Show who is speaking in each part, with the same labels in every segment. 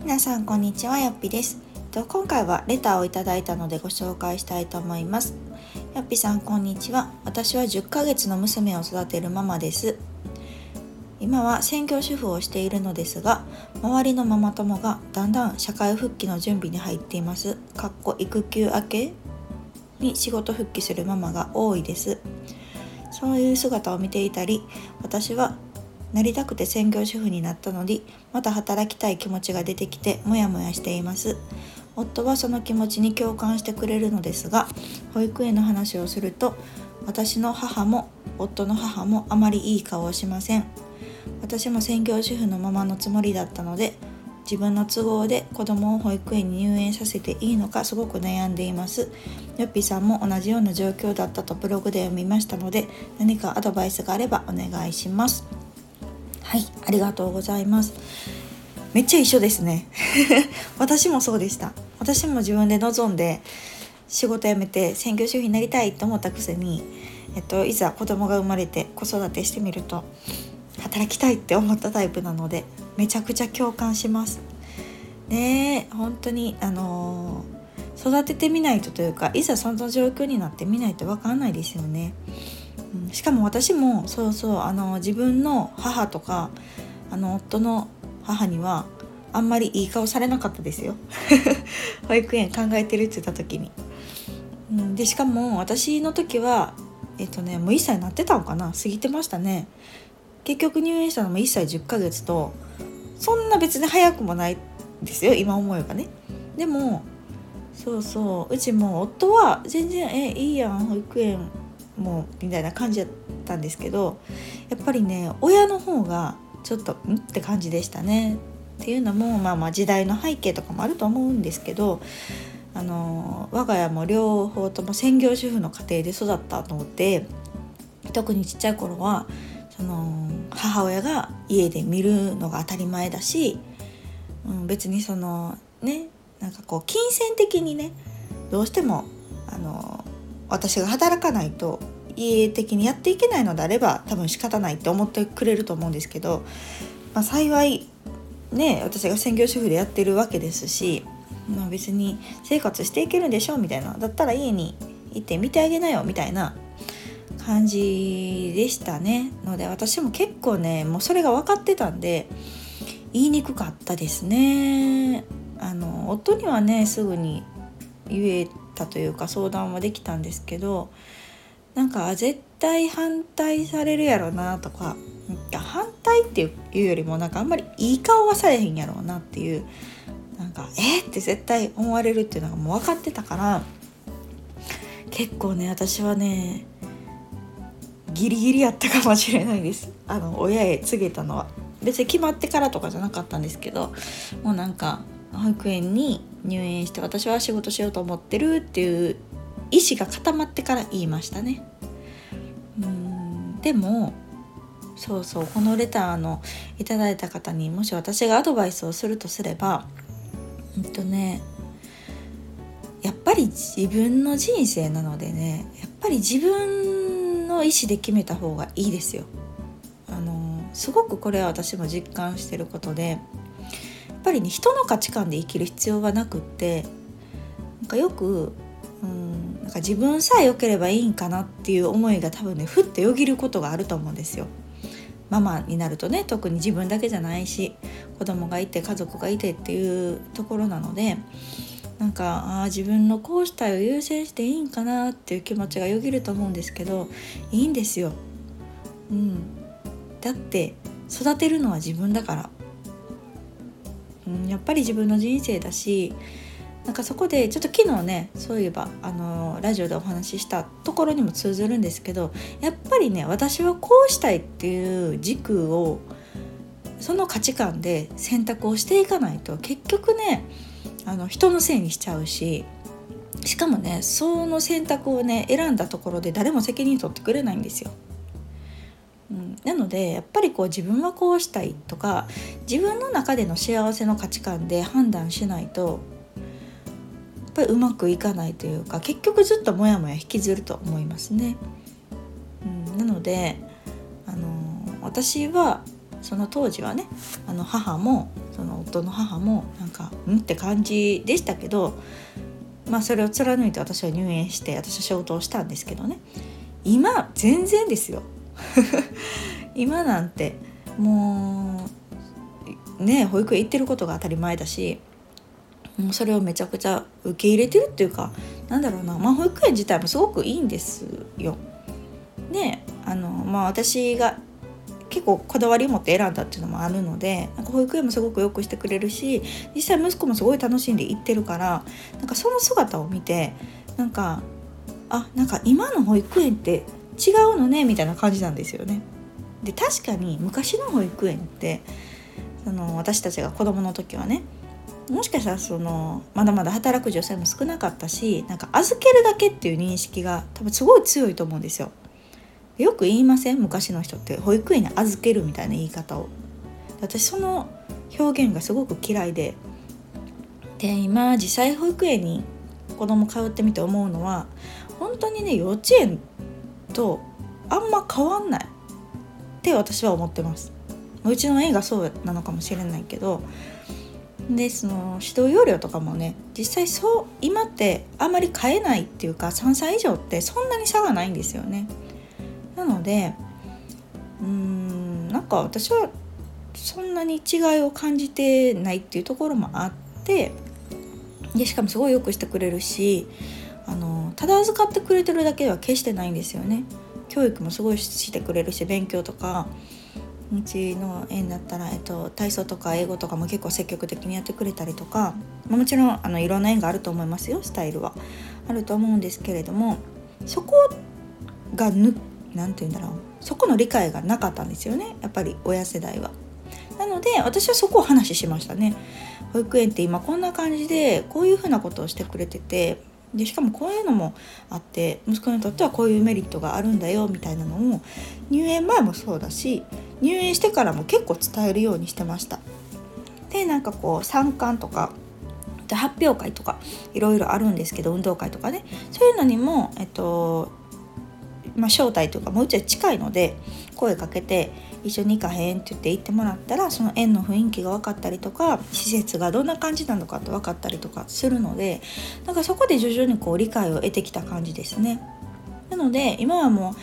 Speaker 1: 皆さんこんにちはよっぴです。今回はレターをいただいたのでご紹介したいと思います。よっぴさんこんにちは。私は10ヶ月の娘を育てるママです。今は専業主婦をしているのですが周りのママ友がだんだん社会復帰の準備に入っています。かっこ育休明けに仕事復帰するママが多いです。そういう姿を見ていたり私はなりたくて専業主婦になったのにまた働きたい気持ちが出てきてモヤモヤしています。夫はその気持ちに共感してくれるのですが保育園の話をすると私の母も夫の母もあまりいい顔をしません。私も専業主婦のままのつもりだったので自分の都合で子供を保育園に入園させていいのかすごく悩んでいます。よっぴさんも同じような状況だったとブログで読みましたので何かアドバイスがあればお願いします。はいありがとうございます。めっちゃ一緒ですね。私もそうでした。私も自分で望んで仕事辞めて専業主婦になりたいと思ったくせに、えっと、いざ子供が生まれて子育てしてみると働きたいって思ったタイプなのでめちゃくちゃ共感します。ね本当にあのー、育ててみないとというかいざその状況になってみないと分かんないですよね、うん、しかも私もそうそうあの自分の母とかあの夫の母にはあんまりいい顔されなかったですよ。保育園考えてるって言った時に、うん、でしかも私の時はえっとねもう1歳なってたのかな？過ぎてましたね。結局入園したのも1歳10ヶ月とそんな別に早くもないですよ今思えばねでもそうそううちも夫は全然「えいいやん保育園も」みたいな感じだったんですけどやっぱりね親の方がちょっと「ん?」って感じでしたね。っていうのもまあまあ時代の背景とかもあると思うんですけどあの我が家も両方とも専業主婦の家庭で育ったので特にちっちゃい頃はその母親が家で見るのが当たり前だし、うん、別にそのねなんかこう金銭的にねどうしてもあの私が働かないと家的にやっていけないのであれば多分仕方ないって思ってくれると思うんですけど、まあ、幸いね私が専業主婦でやってるわけですし、まあ、別に生活していけるんでしょうみたいなだったら家に行って見てあげなよみたいな感じでしたね。ので私も結構ねもうそれが分かってたんで言いにくかったですね。あの夫にはねすぐに言えたというか相談はできたんですけどなんか絶対反対されるやろなとか反対っていうよりもなんかあんまりいい顔はされへんやろうなっていうなんかえー、って絶対思われるっていうのがもう分かってたから結構ね私はねギリギリやったかもしれないです。あの親へ告げたのは。別に決まってからとかじゃなかったんですけどもうなんか保育園に入園して私は仕事しようと思ってるっていう意思が固まってから言いましたね。うんでもそうそうこのレターのいただいた方にもし私がアドバイスをするとすればうんとねやっぱり自分の人生なのでねやっぱり自分の意思で決めた方がいいですよ。あのすごくこれは私も実感してることでやっぱりね人の価値観で生きる必要はなくってなんかよくうんなんか自分さえ良ければいいんかなっていう思いが多分ねふってよぎることがあると思うんですよ。ママになるとね特に自分だけじゃないし子供がいて家族がいてっていうところなのでなんかあ自分のこうしたいを優先していいんかなっていう気持ちがよぎると思うんですけどいいんですよ。うん、だって育てるのは自分だから、うん、やっぱり自分の人生だしなんかそこでちょっと昨日ねそういえばあのラジオでお話ししたところにも通ずるんですけどやっぱりね私はこうしたいっていう軸をその価値観で選択をしていかないと結局ねあの人のせいにしちゃうししかもねその選択をね選んだところで誰も責任取ってくれないんですよ。うん、なのでやっぱりこう自分はこうしたいとか自分の中での幸せの価値観で判断しないとやっぱりうまくいかないというか結局ずっとモヤモヤ引きずると思いますね。うん、なのであの私はその当時はねあの母もその夫の母もなんかんって感じでしたけどまあそれを貫いて私は入園して私は仕事をしたんですけどね。今全然ですよ。今なんてもうね保育園行ってることが当たり前だしもうそれをめちゃくちゃ受け入れてるっていうかなんだろうな、まあ、保育園自体もすごくいいんですよ。であのまあ私が結構こだわりを持って選んだっていうのもあるのでなんか保育園もすごくよくしてくれるし実際息子もすごい楽しんで行ってるからなんかその姿を見てなんかあなんか今の保育園って違うのねみたいな感じなんですよね。で確かに昔の保育園ってその私たちが子供の時はねもしかしたらそのまだまだ働く女性も少なかったしなんか預けるだけっていう認識が多分すごい強いと思うんですよ。よく言いません昔の人って保育園に預けるみたいな言い方を。私その表現がすごく嫌いで。で今実際保育園に子供通ってみて思うのは本当にね幼稚園とあんま変わんない。って私は思ってます。うちの園がそうなのかもしれないけど。でその指導要領とかもね実際そう今ってあんまり変えないっていうか3歳以上ってそんなに差がないんですよね。のでうーんなんか私はそんなに違いを感じてないっていうところもあってでしかもすごいよくしてくれるしあのただ預かってくれてるだけでは決してないんですよね。教育もすごいしてくれるし勉強とかうちの園だったら、えっと、体操とか英語とかも結構積極的にやってくれたりとか、ま、もちろんあのいろんな園があると思いますよスタイルは。あると思うんですけれどもそこがぬ何て言うんだろうそこの理解がなかったんですよねやっぱり親世代は。なので私はそこを話しましたね。保育園って今こんな感じでこういうふうなことをしてくれててでしかもこういうのもあって息子にとってはこういうメリットがあるんだよみたいなのを入園前もそうだし入園してからも結構伝えるようにしてました。でなんかこう参観とか発表会とかいろいろあるんですけど運動会とかねそういうのにも、えっとまあ、招待というかもううちは近いので声かけて一緒に行かへんって言って行ってもらったらその園の雰囲気が分かったりとか施設がどんな感じなのかって分かったりとかするのでなんかそこで徐々にこう理解を得てきた感じですね。なので今はも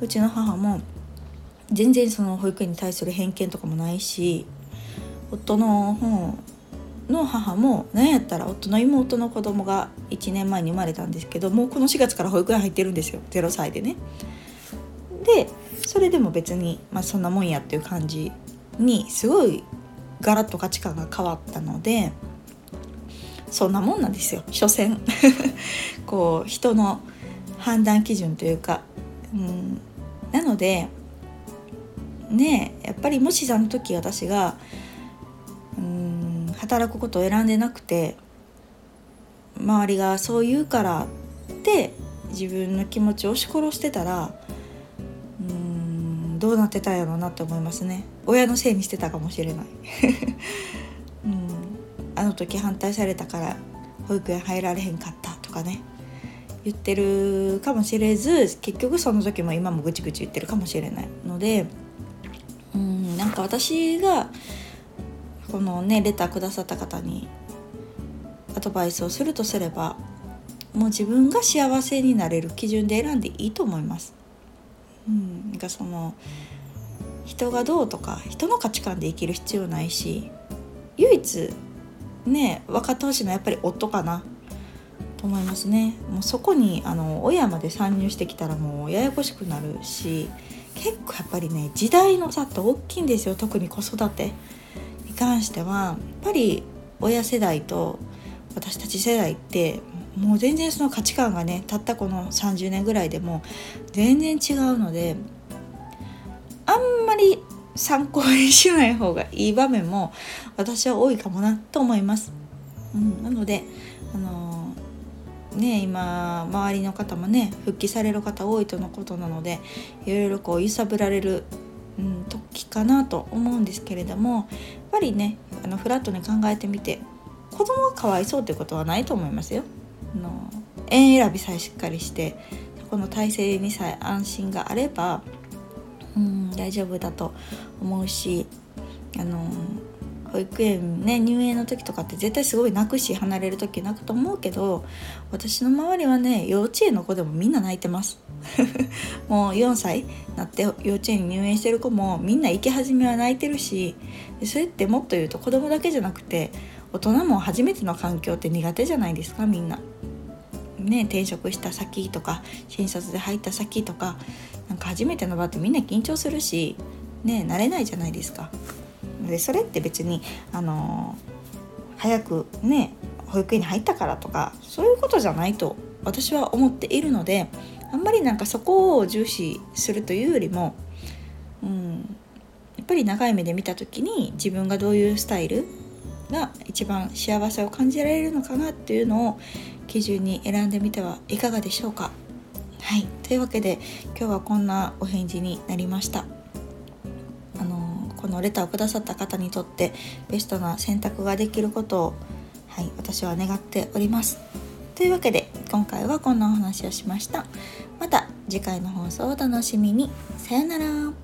Speaker 1: ううちの母も全然その保育園に対する偏見とかもないし夫の方の母も何やったら夫の妹の子供が1年前に生まれたんですけどもうこの4月から保育園入ってるんですよ。0歳でね。でそれでも別に、まあ、そんなもんやっていう感じにすごいガラッと価値観が変わったのでそんなもんなんですよ。所詮。こう人の判断基準というか、うん、なのでねやっぱりもしあの時私が働くことを選んでなくて周りがそう言うからって自分の気持ちを押し殺してたらうんどうなってたんやろうなって思いますね。親のせいにしてたかもしれない、うん、あの時反対されたから保育園入られへんかったとかね言ってるかもしれず結局その時も今もぐちぐち言ってるかもしれないのでうんなんか私がこのねレターくださった方にアドバイスをするとすればもう自分が幸せになれる基準で選んでいいと思います。うん、がその人がどうとか人の価値観で生きる必要ないし唯一ね分かってほしいのはやっぱり夫かな。と思いますね。もうそこにあの親まで参入してきたらもうややこしくなるし結構やっぱりね時代の差って大きいんですよ。特に子育て。関してはやっぱり親世代と私たち世代ってもう全然その価値観がねたったこの30年ぐらいでも全然違うのであんまり参考にしない方がいい場面も私は多いかもなと思います。うん、なのであの、ね今周りの方もね復帰される方多いとのことなのでいろいろこう揺さぶられる、うん、時かなと思うんですけれどもぱりねあのフラットに考えてみて子供がかわいそうということはないと思いますよ。あの園選びさえしっかりしてこの体制にさえ安心があればうん大丈夫だと思うしあの保育園ね入園の時とかって絶対すごい泣くし離れる時泣くと思うけど私の周りはね幼稚園の子でもみんな泣いてます もう4歳になって幼稚園に入園してる子もみんな行き始めは泣いてるしそれってもっと言うと子供だけじゃなくて大人も初めての環境って苦手じゃないですかみんな。ね、転職した先とか新卒で入った先とかなんか初めての場ってみんな緊張するし、ね、慣れないじゃないですか。でそれって別にあの早くね保育園に入ったからとかそういうことじゃないと私は思っているのであんまりなんかそこを重視するというよりも、うん、やっぱり長い目で見た時に自分がどういうスタイルが一番幸せを感じられるのかなっていうのを基準に選んでみてはいかがでしょうか。はいというわけで今日はこんなお返事になりました。このレターをくださった方にとってベストな選択ができることを、はい、私は願っております。というわけで今回はこんなお話をしました。また次回の放送をお楽しみに。さようなら。